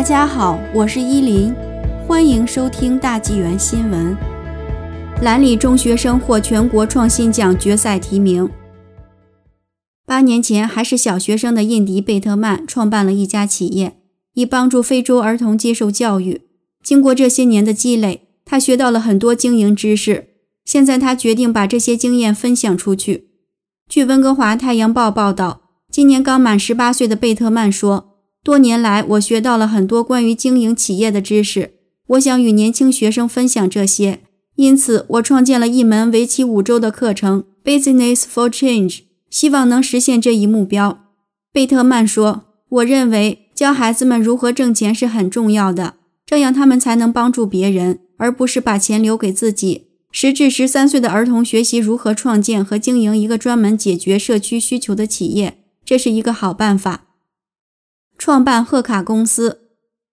大家好，我是依林，欢迎收听大纪元新闻。兰里中学生获全国创新奖决赛提名。八年前还是小学生的印迪·贝特曼创办了一家企业，以帮助非洲儿童接受教育。经过这些年的积累，他学到了很多经营知识。现在他决定把这些经验分享出去。据温哥华太阳报报道，今年刚满十八岁的贝特曼说。多年来，我学到了很多关于经营企业的知识。我想与年轻学生分享这些，因此我创建了一门为期五周的课程《Business for Change》，希望能实现这一目标。贝特曼说：“我认为教孩子们如何挣钱是很重要的，这样他们才能帮助别人，而不是把钱留给自己。十至十三岁的儿童学习如何创建和经营一个专门解决社区需求的企业，这是一个好办法。”创办贺卡公司，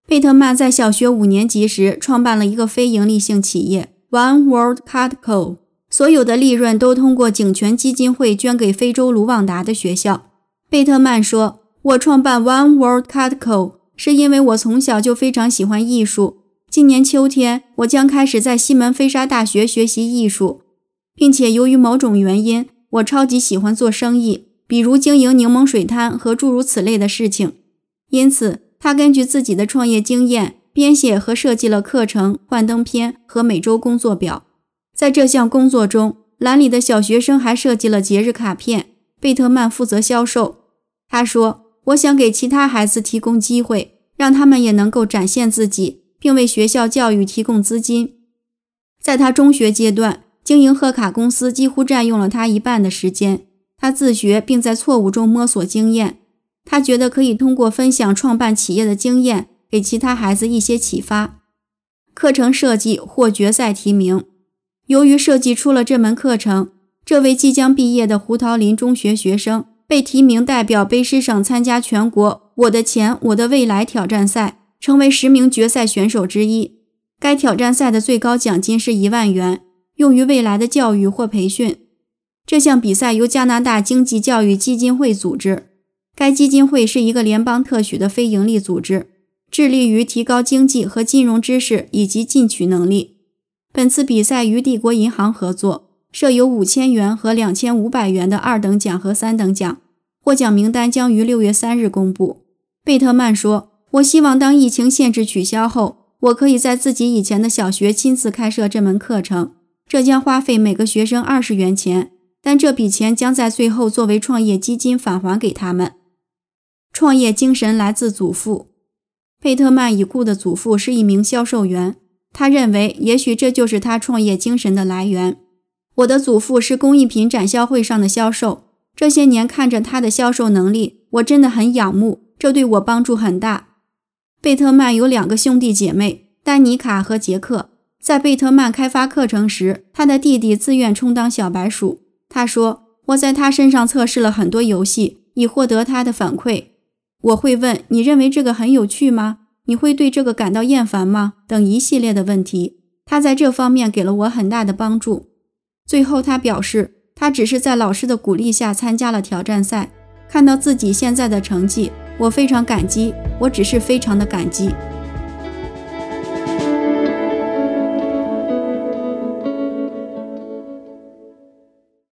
贝特曼在小学五年级时创办了一个非营利性企业 One World Card Co，所有的利润都通过景泉基金会捐给非洲卢旺达的学校。贝特曼说：“我创办 One World Card Co 是因为我从小就非常喜欢艺术。今年秋天，我将开始在西门菲沙大学学习艺术，并且由于某种原因，我超级喜欢做生意，比如经营柠檬水摊和诸如此类的事情。”因此，他根据自己的创业经验编写和设计了课程、幻灯片和每周工作表。在这项工作中，兰里的小学生还设计了节日卡片。贝特曼负责销售。他说：“我想给其他孩子提供机会，让他们也能够展现自己，并为学校教育提供资金。”在他中学阶段，经营贺卡公司几乎占用了他一半的时间。他自学，并在错误中摸索经验。他觉得可以通过分享创办企业的经验，给其他孩子一些启发。课程设计获决赛提名。由于设计出了这门课程，这位即将毕业的胡桃林中学学生被提名代表卑诗省参加全国“我的钱，我的未来”挑战赛，成为十名决赛选手之一。该挑战赛的最高奖金是一万元，用于未来的教育或培训。这项比赛由加拿大经济教育基金会组织。该基金会是一个联邦特许的非营利组织，致力于提高经济和金融知识以及进取能力。本次比赛与帝国银行合作，设有五千元和两千五百元的二等奖和三等奖。获奖名单将于六月三日公布。贝特曼说：“我希望当疫情限制取消后，我可以在自己以前的小学亲自开设这门课程。这将花费每个学生二十元钱，但这笔钱将在最后作为创业基金返还给他们。”创业精神来自祖父贝特曼已故的祖父是一名销售员，他认为也许这就是他创业精神的来源。我的祖父是工艺品展销会上的销售，这些年看着他的销售能力，我真的很仰慕，这对我帮助很大。贝特曼有两个兄弟姐妹，丹尼卡和杰克。在贝特曼开发课程时，他的弟弟自愿充当小白鼠。他说：“我在他身上测试了很多游戏，以获得他的反馈。”我会问：“你认为这个很有趣吗？你会对这个感到厌烦吗？”等一系列的问题。他在这方面给了我很大的帮助。最后，他表示，他只是在老师的鼓励下参加了挑战赛。看到自己现在的成绩，我非常感激。我只是非常的感激。